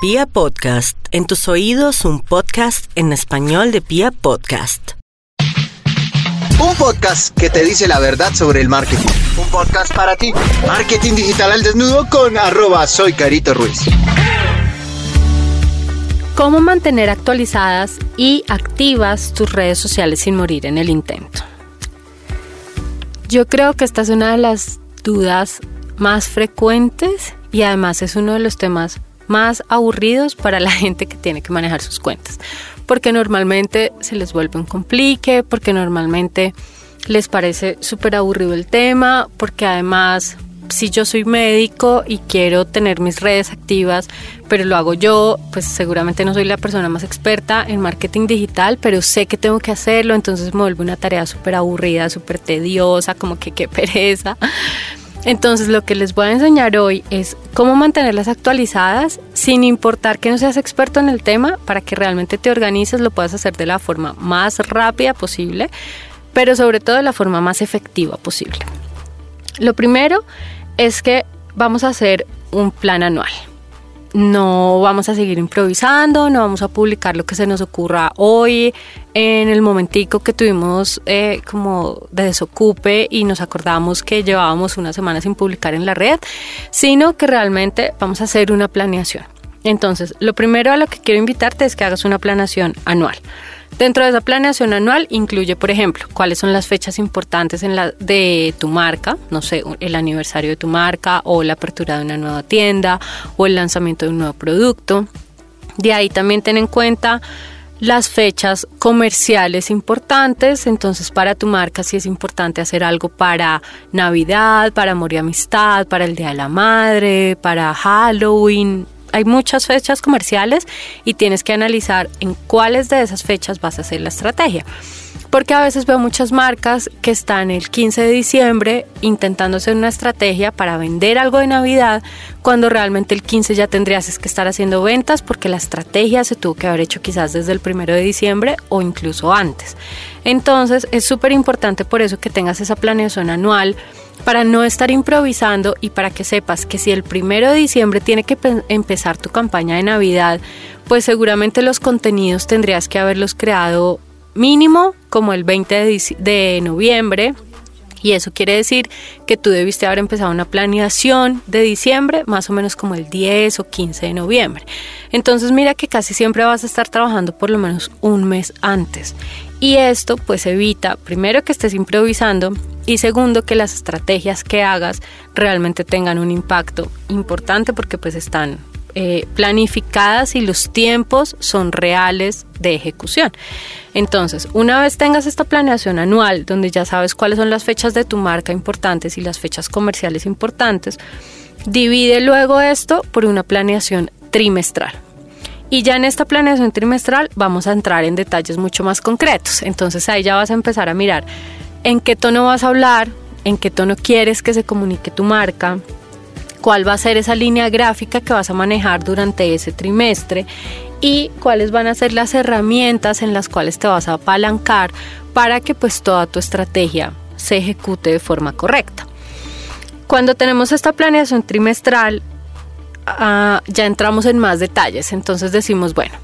Pia Podcast, en tus oídos un podcast en español de Pia Podcast. Un podcast que te dice la verdad sobre el marketing. Un podcast para ti. Marketing digital al desnudo con arroba soy Carito Ruiz. ¿Cómo mantener actualizadas y activas tus redes sociales sin morir en el intento? Yo creo que esta es una de las dudas más frecuentes y además es uno de los temas más aburridos para la gente que tiene que manejar sus cuentas, porque normalmente se les vuelve un complique, porque normalmente les parece súper aburrido el tema, porque además si yo soy médico y quiero tener mis redes activas, pero lo hago yo, pues seguramente no soy la persona más experta en marketing digital, pero sé que tengo que hacerlo, entonces me vuelve una tarea súper aburrida, súper tediosa, como que qué pereza. Entonces lo que les voy a enseñar hoy es cómo mantenerlas actualizadas sin importar que no seas experto en el tema para que realmente te organices, lo puedas hacer de la forma más rápida posible, pero sobre todo de la forma más efectiva posible. Lo primero es que vamos a hacer un plan anual no vamos a seguir improvisando, no vamos a publicar lo que se nos ocurra hoy en el momentico que tuvimos eh, como de desocupe y nos acordamos que llevábamos una semana sin publicar en la red, sino que realmente vamos a hacer una planeación. Entonces, lo primero a lo que quiero invitarte es que hagas una planeación anual. Dentro de esa planeación anual incluye, por ejemplo, cuáles son las fechas importantes de tu marca, no sé, el aniversario de tu marca o la apertura de una nueva tienda o el lanzamiento de un nuevo producto. De ahí también ten en cuenta las fechas comerciales importantes, entonces para tu marca sí es importante hacer algo para Navidad, para Amor y Amistad, para el Día de la Madre, para Halloween, hay muchas fechas comerciales y tienes que analizar en cuáles de esas fechas vas a hacer la estrategia. Porque a veces veo muchas marcas que están el 15 de diciembre intentando hacer una estrategia para vender algo de Navidad, cuando realmente el 15 ya tendrías que estar haciendo ventas porque la estrategia se tuvo que haber hecho quizás desde el 1 de diciembre o incluso antes. Entonces es súper importante por eso que tengas esa planeación anual para no estar improvisando y para que sepas que si el primero de diciembre tiene que empezar tu campaña de Navidad, pues seguramente los contenidos tendrías que haberlos creado mínimo como el 20 de, noviembre. Y eso quiere decir que tú debiste haber empezado una planeación de diciembre, más o menos como el 10 o 15 de noviembre. Entonces mira que casi siempre vas a estar trabajando por lo menos un mes antes. Y esto pues evita, primero, que estés improvisando y segundo, que las estrategias que hagas realmente tengan un impacto importante porque pues están eh, planificadas y los tiempos son reales de ejecución. Entonces, una vez tengas esta planeación anual, donde ya sabes cuáles son las fechas de tu marca importantes y las fechas comerciales importantes, divide luego esto por una planeación trimestral. Y ya en esta planeación trimestral vamos a entrar en detalles mucho más concretos. Entonces ahí ya vas a empezar a mirar en qué tono vas a hablar, en qué tono quieres que se comunique tu marca, cuál va a ser esa línea gráfica que vas a manejar durante ese trimestre y cuáles van a ser las herramientas en las cuales te vas a apalancar para que pues toda tu estrategia se ejecute de forma correcta. Cuando tenemos esta planeación trimestral, Ah, ya entramos en más detalles. Entonces decimos, bueno,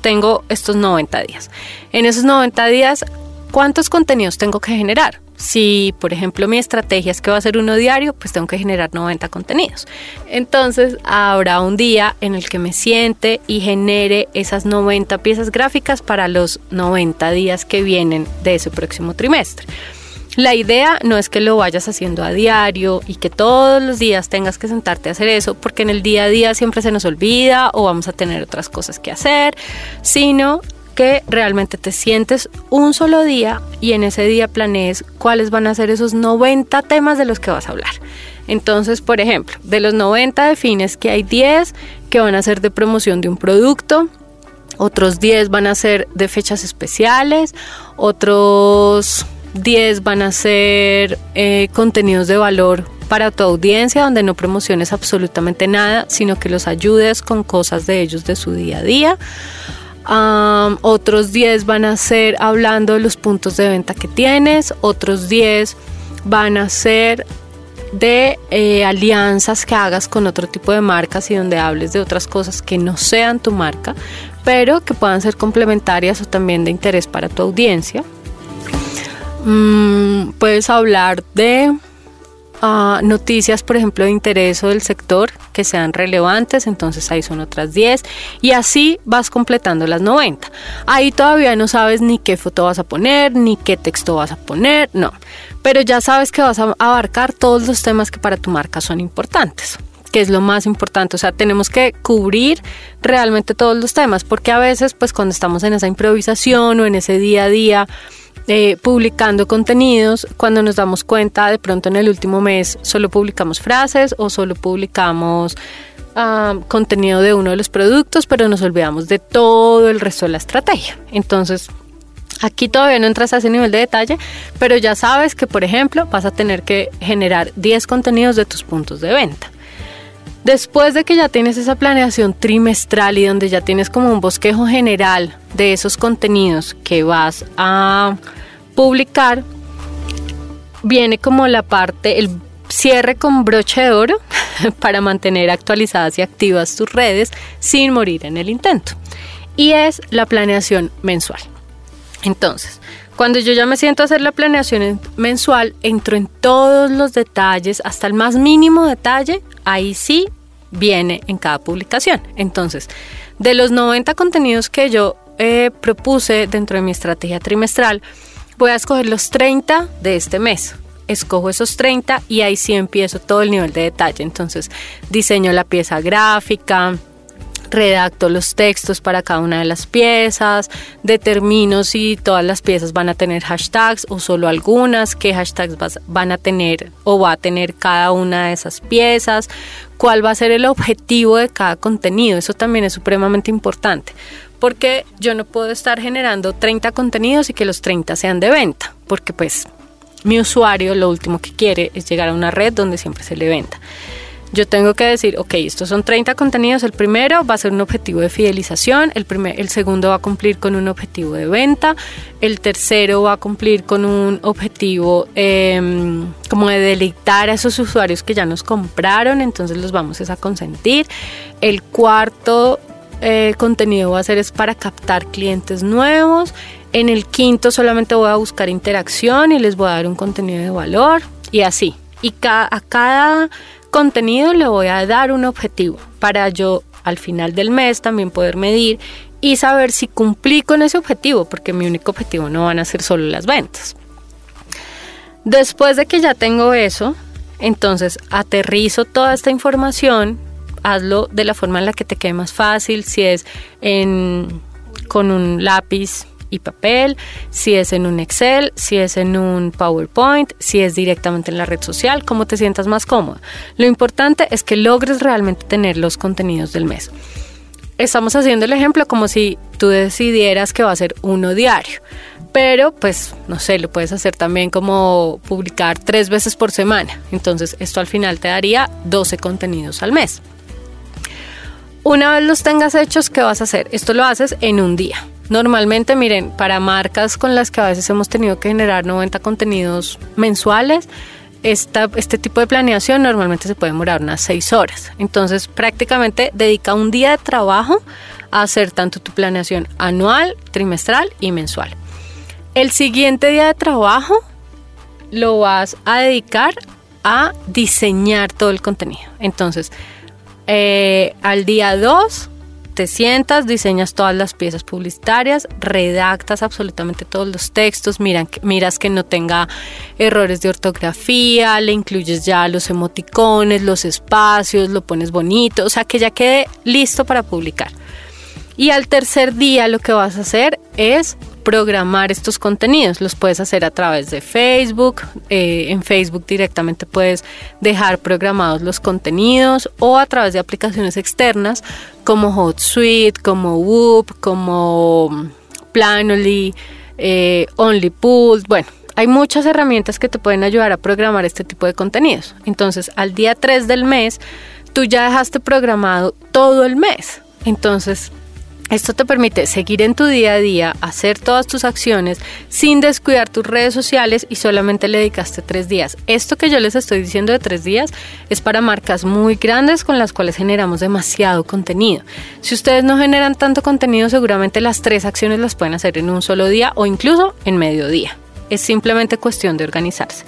tengo estos 90 días. En esos 90 días, ¿cuántos contenidos tengo que generar? Si, por ejemplo, mi estrategia es que va a ser uno diario, pues tengo que generar 90 contenidos. Entonces, habrá un día en el que me siente y genere esas 90 piezas gráficas para los 90 días que vienen de ese próximo trimestre. La idea no es que lo vayas haciendo a diario y que todos los días tengas que sentarte a hacer eso, porque en el día a día siempre se nos olvida o vamos a tener otras cosas que hacer, sino que realmente te sientes un solo día y en ese día planees cuáles van a ser esos 90 temas de los que vas a hablar. Entonces, por ejemplo, de los 90 defines que hay 10 que van a ser de promoción de un producto, otros 10 van a ser de fechas especiales, otros 10 van a ser eh, contenidos de valor para tu audiencia donde no promociones absolutamente nada, sino que los ayudes con cosas de ellos de su día a día. Otros 10 van a ser hablando de los puntos de venta que tienes, otros 10 van a ser de eh, alianzas que hagas con otro tipo de marcas y donde hables de otras cosas que no sean tu marca, pero que puedan ser complementarias o también de interés para tu audiencia. Mm, puedes hablar de noticias, por ejemplo, de interés o del sector que sean relevantes, entonces ahí son otras 10 y así vas completando las 90. Ahí todavía no sabes ni qué foto vas a poner, ni qué texto vas a poner, no, pero ya sabes que vas a abarcar todos los temas que para tu marca son importantes que es lo más importante, o sea, tenemos que cubrir realmente todos los temas, porque a veces, pues cuando estamos en esa improvisación o en ese día a día, publicando contenidos, cuando nos damos cuenta de pronto en el último mes solo publicamos frases o solo publicamos ah, contenido de uno de los productos, pero nos olvidamos de todo el resto de la estrategia. Entonces, Aquí todavía no entras a ese nivel de detalle, pero ya sabes que, por ejemplo, vas a tener que generar 10 contenidos de tus puntos de venta. Después de que ya tienes esa planeación trimestral y donde ya tienes como un bosquejo general de esos contenidos que vas a publicar, viene como la parte, el cierre con broche de oro para mantener actualizadas y activas tus redes sin morir en el intento. Y es la planeación mensual. Entonces, cuando yo ya me siento a hacer la planeación mensual, entro en todos los detalles, hasta el más mínimo detalle, ahí sí viene en cada publicación. Entonces, de los 90 contenidos que yo eh, propuse dentro de mi estrategia trimestral, voy a escoger los 30 de este mes. Escojo esos 30 y ahí sí empiezo todo el nivel de detalle. Entonces, diseño la pieza gráfica, redacto los textos para cada una de las piezas, determino si todas las piezas van a tener hashtags o solo algunas, qué hashtags van a tener o va a tener cada una de esas piezas, cuál va a ser el objetivo de cada contenido. Eso también es supremamente importante porque yo no puedo estar generando 30 contenidos y que los 30 sean de venta, porque pues mi usuario lo último que quiere es llegar a una red donde siempre se le venta yo tengo que decir, ok, estos son 30 contenidos, el primero va a ser un objetivo de fidelización, el, primer, el segundo va a cumplir con un objetivo de venta, el tercero va a cumplir con un objetivo em, como de deleitar a esos usuarios que ya nos compraron, entonces los vamos a consentir, el cuarto eh, contenido va a ser es para captar clientes nuevos, en el quinto solamente voy a buscar interacción y les voy a dar un contenido de valor y así. Y a cada contenido le voy a dar un objetivo para yo al final del mes también poder medir y saber si cumplí con ese objetivo, porque mi único objetivo no van a ser solo las ventas. Después de que ya tengo eso, entonces aterrizo toda esta información, hazlo de la forma en la que te quede más fácil, si es con un lápiz y papel, si es en un Excel, si es en un PowerPoint, si es directamente en la red social, como te sientas más cómodo. Lo importante es que logres realmente tener los contenidos del mes. Estamos haciendo el ejemplo como si tú decidieras que va a ser uno diario, pero pues no sé, lo puedes hacer también como publicar tres veces por semana. Entonces esto al final te daría 12 contenidos al mes. Una vez los tengas hechos, ¿qué vas a hacer? Esto lo haces en un día. Normalmente, miren, para marcas con las que a veces hemos tenido que generar 90 contenidos mensuales, esta, este tipo de planeación normalmente se puede demorar unas 6 horas. Entonces, prácticamente dedica un día de trabajo a hacer tanto tu planeación anual, trimestral y mensual. El siguiente día de trabajo lo vas a dedicar a diseñar todo el contenido. Entonces, eh, al día 2 te sientas, diseñas todas las piezas publicitarias, redactas absolutamente todos los textos, miras que no tenga errores de ortografía, le incluyes ya los emoticones, los espacios, lo pones bonito, o sea que ya quede listo para publicar. Y al tercer día lo que vas a hacer es programar estos contenidos. Los puedes hacer a través de Facebook. Eh, en Facebook directamente puedes dejar programados los contenidos o a través de aplicaciones externas como HotSuite, como Whoop, como Planoly, eh. Bueno, hay muchas herramientas que te pueden ayudar a programar este tipo de contenidos. Entonces, al día 3 del mes, tú ya dejaste programado todo el mes. Entonces, Esto te permite seguir en tu día a día, hacer todas tus acciones sin descuidar tus redes sociales y solamente le dedicaste tres días. Esto que yo les estoy diciendo de tres días es para marcas muy grandes con las cuales generamos demasiado contenido. Si ustedes no generan tanto contenido, seguramente las tres acciones las pueden hacer en un solo día o incluso en medio día. Es simplemente cuestión de organizarse.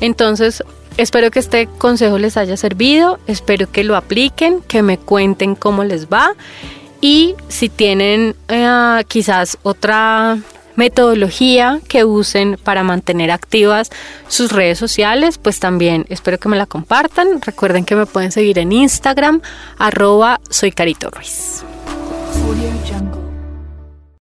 Entonces, espero que este consejo les haya servido, espero que lo apliquen, que me cuenten cómo les va y si tienen eh, quizás otra metodología que usen para mantener activas sus redes sociales, pues también espero que me la compartan. Recuerden que me pueden seguir en Instagram, arroba soy Carito Ruiz.